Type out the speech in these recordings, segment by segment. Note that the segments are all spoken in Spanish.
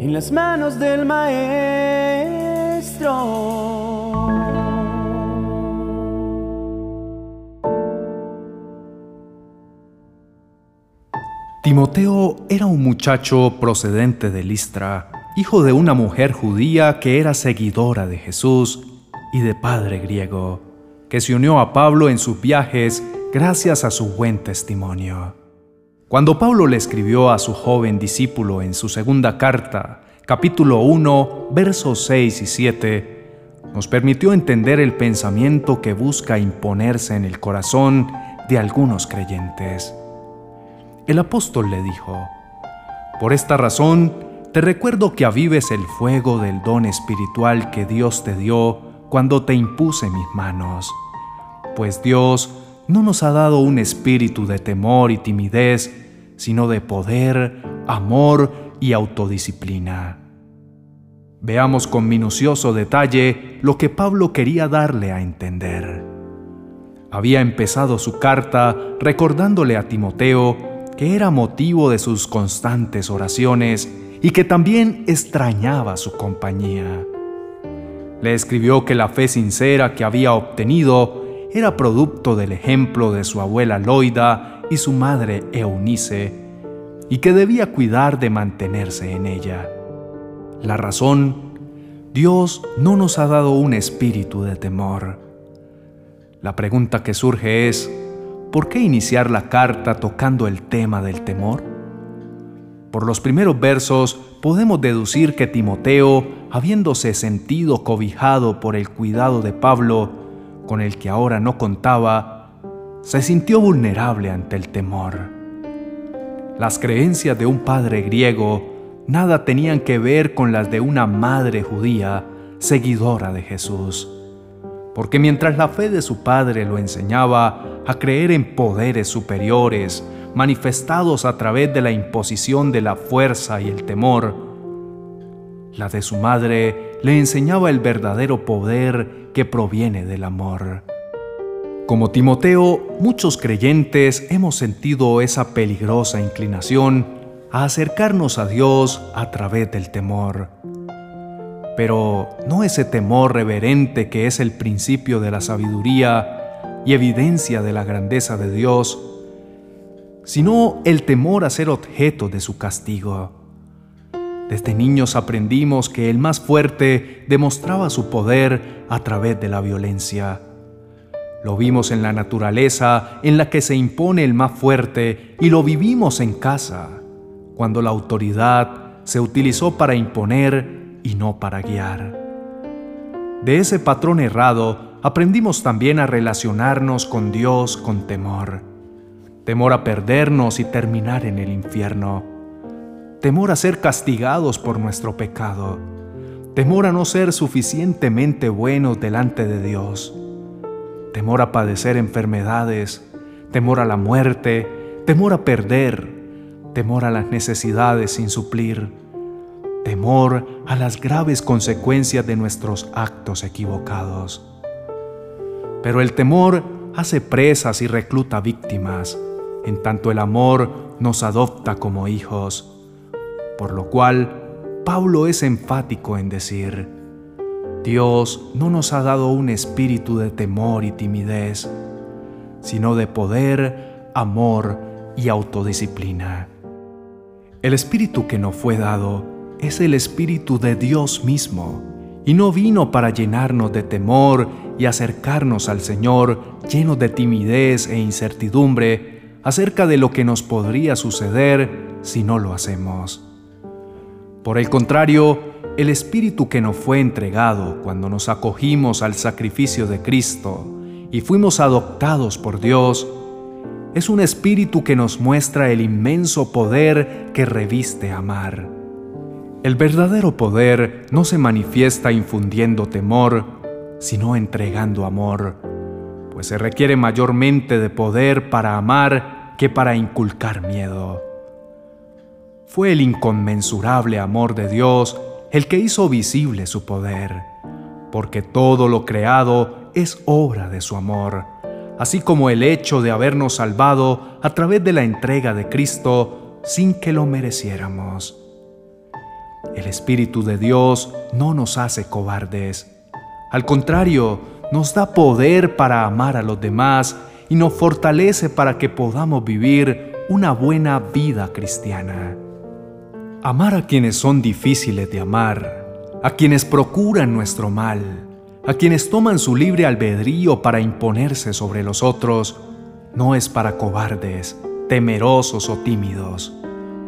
en las manos del Maestro. Timoteo era un muchacho procedente de Listra, hijo de una mujer judía que era seguidora de Jesús y de padre griego, que se unió a Pablo en sus viajes gracias a su buen testimonio. Cuando Pablo le escribió a su joven discípulo en su segunda carta, capítulo 1, versos 6 y 7, nos permitió entender el pensamiento que busca imponerse en el corazón de algunos creyentes. El apóstol le dijo, Por esta razón, te recuerdo que avives el fuego del don espiritual que Dios te dio cuando te impuse mis manos, pues Dios no nos ha dado un espíritu de temor y timidez, sino de poder, amor y autodisciplina. Veamos con minucioso detalle lo que Pablo quería darle a entender. Había empezado su carta recordándole a Timoteo que era motivo de sus constantes oraciones y que también extrañaba su compañía. Le escribió que la fe sincera que había obtenido era producto del ejemplo de su abuela Loida y su madre Eunice, y que debía cuidar de mantenerse en ella. La razón, Dios no nos ha dado un espíritu de temor. La pregunta que surge es, ¿por qué iniciar la carta tocando el tema del temor? Por los primeros versos podemos deducir que Timoteo, habiéndose sentido cobijado por el cuidado de Pablo, con el que ahora no contaba, se sintió vulnerable ante el temor. Las creencias de un padre griego nada tenían que ver con las de una madre judía seguidora de Jesús porque mientras la fe de su padre lo enseñaba a creer en poderes superiores manifestados a través de la imposición de la fuerza y el temor, la de su madre le enseñaba el verdadero poder que proviene del amor. Como Timoteo, muchos creyentes hemos sentido esa peligrosa inclinación a acercarnos a Dios a través del temor pero no ese temor reverente que es el principio de la sabiduría y evidencia de la grandeza de Dios, sino el temor a ser objeto de su castigo. Desde niños aprendimos que el más fuerte demostraba su poder a través de la violencia. Lo vimos en la naturaleza en la que se impone el más fuerte y lo vivimos en casa, cuando la autoridad se utilizó para imponer y no para guiar. De ese patrón errado aprendimos también a relacionarnos con Dios con temor. Temor a perdernos y terminar en el infierno. Temor a ser castigados por nuestro pecado. Temor a no ser suficientemente buenos delante de Dios. Temor a padecer enfermedades. Temor a la muerte. Temor a perder. Temor a las necesidades sin suplir temor a las graves consecuencias de nuestros actos equivocados. Pero el temor hace presas y recluta víctimas, en tanto el amor nos adopta como hijos, por lo cual Pablo es enfático en decir, Dios no nos ha dado un espíritu de temor y timidez, sino de poder, amor y autodisciplina. El espíritu que nos fue dado es el Espíritu de Dios mismo, y no vino para llenarnos de temor y acercarnos al Señor llenos de timidez e incertidumbre acerca de lo que nos podría suceder si no lo hacemos. Por el contrario, el Espíritu que nos fue entregado cuando nos acogimos al sacrificio de Cristo y fuimos adoptados por Dios, es un Espíritu que nos muestra el inmenso poder que reviste amar el verdadero poder no se manifiesta infundiendo temor, sino entregando amor, pues se requiere mayormente de poder para amar que para inculcar miedo. Fue el inconmensurable amor de Dios el que hizo visible su poder, porque todo lo creado es obra de su amor, así como el hecho de habernos salvado a través de la entrega de Cristo sin que lo mereciéramos. El Espíritu de Dios no nos hace cobardes. Al contrario, nos da poder para amar a los demás y nos fortalece para que podamos vivir una buena vida cristiana. Amar a quienes son difíciles de amar, a quienes procuran nuestro mal, a quienes toman su libre albedrío para imponerse sobre los otros, no es para cobardes, temerosos o tímidos.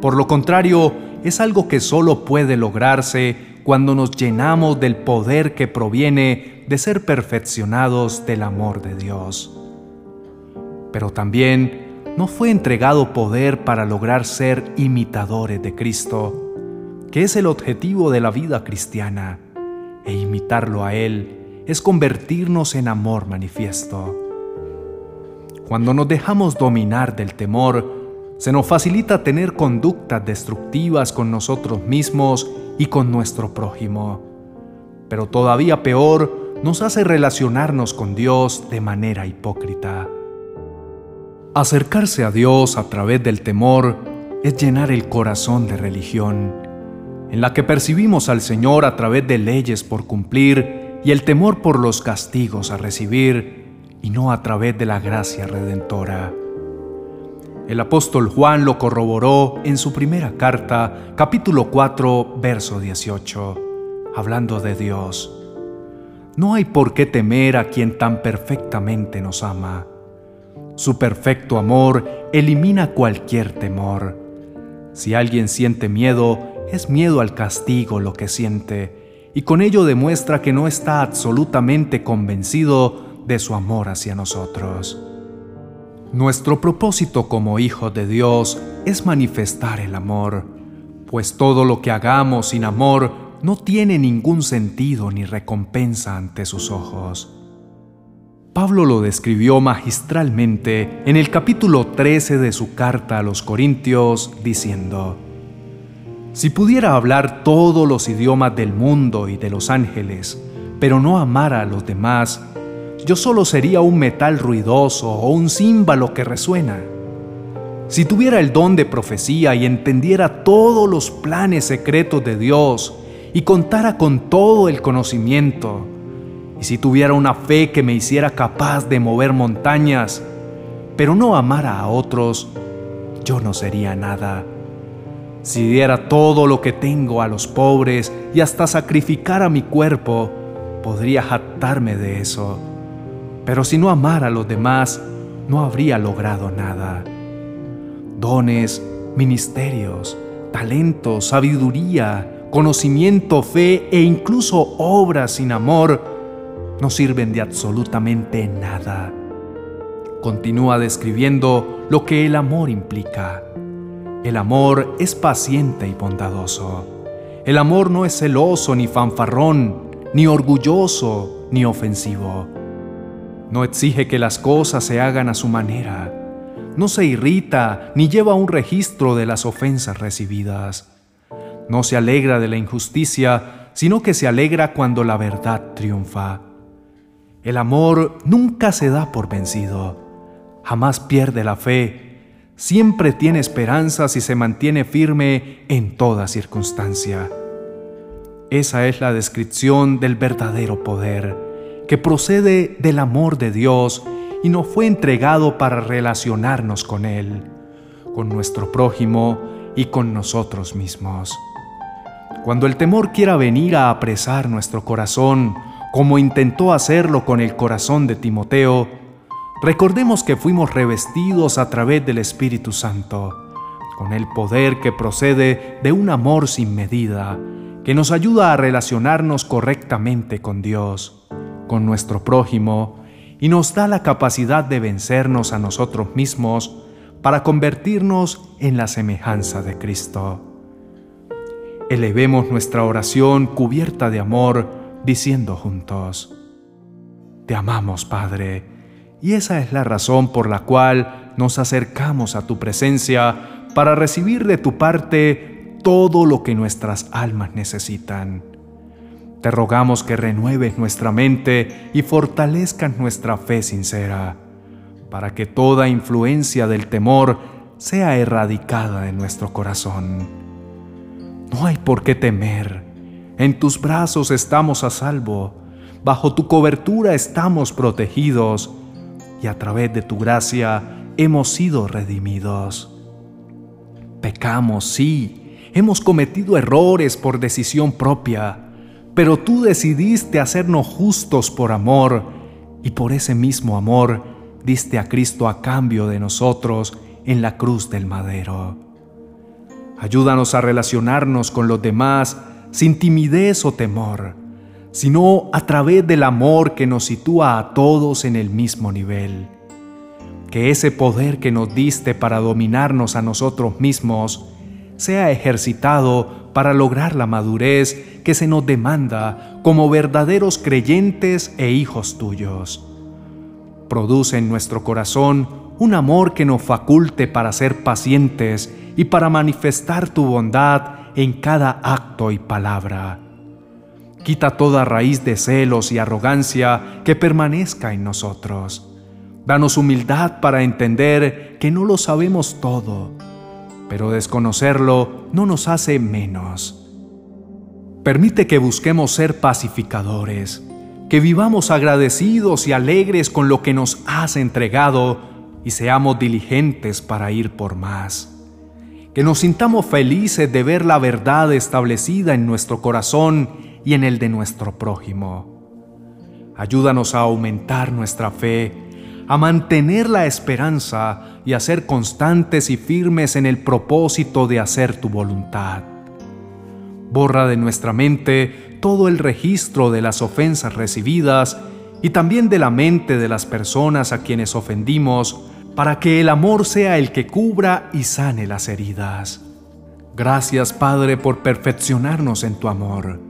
Por lo contrario, es algo que solo puede lograrse cuando nos llenamos del poder que proviene de ser perfeccionados del amor de Dios. Pero también nos fue entregado poder para lograr ser imitadores de Cristo, que es el objetivo de la vida cristiana, e imitarlo a Él es convertirnos en amor manifiesto. Cuando nos dejamos dominar del temor, se nos facilita tener conductas destructivas con nosotros mismos y con nuestro prójimo. Pero todavía peor, nos hace relacionarnos con Dios de manera hipócrita. Acercarse a Dios a través del temor es llenar el corazón de religión, en la que percibimos al Señor a través de leyes por cumplir y el temor por los castigos a recibir, y no a través de la gracia redentora. El apóstol Juan lo corroboró en su primera carta, capítulo 4, verso 18, hablando de Dios. No hay por qué temer a quien tan perfectamente nos ama. Su perfecto amor elimina cualquier temor. Si alguien siente miedo, es miedo al castigo lo que siente, y con ello demuestra que no está absolutamente convencido de su amor hacia nosotros. Nuestro propósito como hijos de Dios es manifestar el amor, pues todo lo que hagamos sin amor no tiene ningún sentido ni recompensa ante sus ojos. Pablo lo describió magistralmente en el capítulo 13 de su carta a los Corintios, diciendo, Si pudiera hablar todos los idiomas del mundo y de los ángeles, pero no amara a los demás, yo solo sería un metal ruidoso o un címbalo que resuena. Si tuviera el don de profecía y entendiera todos los planes secretos de Dios y contara con todo el conocimiento, y si tuviera una fe que me hiciera capaz de mover montañas, pero no amara a otros, yo no sería nada. Si diera todo lo que tengo a los pobres y hasta sacrificara mi cuerpo, podría jactarme de eso. Pero si no amara a los demás, no habría logrado nada. Dones, ministerios, talentos, sabiduría, conocimiento, fe e incluso obras sin amor no sirven de absolutamente nada. Continúa describiendo lo que el amor implica. El amor es paciente y bondadoso. El amor no es celoso ni fanfarrón, ni orgulloso, ni ofensivo no exige que las cosas se hagan a su manera. No se irrita ni lleva un registro de las ofensas recibidas. No se alegra de la injusticia, sino que se alegra cuando la verdad triunfa. El amor nunca se da por vencido, jamás pierde la fe, siempre tiene esperanzas y se mantiene firme en toda circunstancia. Esa es la descripción del verdadero poder que procede del amor de Dios y nos fue entregado para relacionarnos con Él, con nuestro prójimo y con nosotros mismos. Cuando el temor quiera venir a apresar nuestro corazón, como intentó hacerlo con el corazón de Timoteo, recordemos que fuimos revestidos a través del Espíritu Santo, con el poder que procede de un amor sin medida, que nos ayuda a relacionarnos correctamente con Dios con nuestro prójimo y nos da la capacidad de vencernos a nosotros mismos para convertirnos en la semejanza de Cristo. Elevemos nuestra oración cubierta de amor, diciendo juntos, Te amamos, Padre, y esa es la razón por la cual nos acercamos a tu presencia para recibir de tu parte todo lo que nuestras almas necesitan. Te rogamos que renueves nuestra mente y fortalezcas nuestra fe sincera, para que toda influencia del temor sea erradicada de nuestro corazón. No hay por qué temer. En tus brazos estamos a salvo. Bajo tu cobertura estamos protegidos. Y a través de tu gracia hemos sido redimidos. Pecamos, sí. Hemos cometido errores por decisión propia. Pero tú decidiste hacernos justos por amor. Y por ese mismo amor diste a Cristo a cambio de nosotros en la cruz del madero. Ayúdanos a relacionarnos con los demás sin timidez o temor, sino a través del amor que nos sitúa a todos en el mismo nivel. Que ese poder que nos diste para dominarnos a nosotros mismos sea ejercitado para lograr la madurez que se nos demanda como verdaderos creyentes e hijos tuyos. Produce en nuestro corazón un amor que nos faculte para ser pacientes y para manifestar tu bondad en cada acto y palabra. Quita toda raíz de celos y arrogancia que permanezca en nosotros. Danos humildad para entender que no lo sabemos todo, pero desconocerlo no nos hace menos. Permite que busquemos ser pacificadores, que vivamos agradecidos y alegres con lo que nos has entregado y seamos diligentes para ir por más. Que nos sintamos felices de ver la verdad establecida en nuestro corazón y en el de nuestro prójimo. Ayúdanos a aumentar nuestra fe, a mantener la esperanza y a ser constantes y firmes en el propósito de hacer tu voluntad. Borra de nuestra mente todo el registro de las ofensas recibidas y también de la mente de las personas a quienes ofendimos, para que el amor sea el que cubra y sane las heridas. Gracias Padre por perfeccionarnos en tu amor,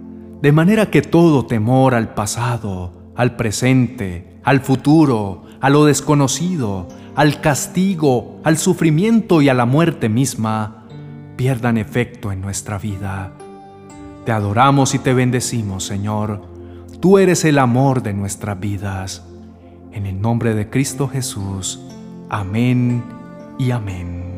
de manera que todo temor al pasado, al presente, al futuro, a lo desconocido, al castigo, al sufrimiento y a la muerte misma, pierdan efecto en nuestra vida te adoramos y te bendecimos, Señor. Tú eres el amor de nuestras vidas. En el nombre de Cristo Jesús. Amén y amén.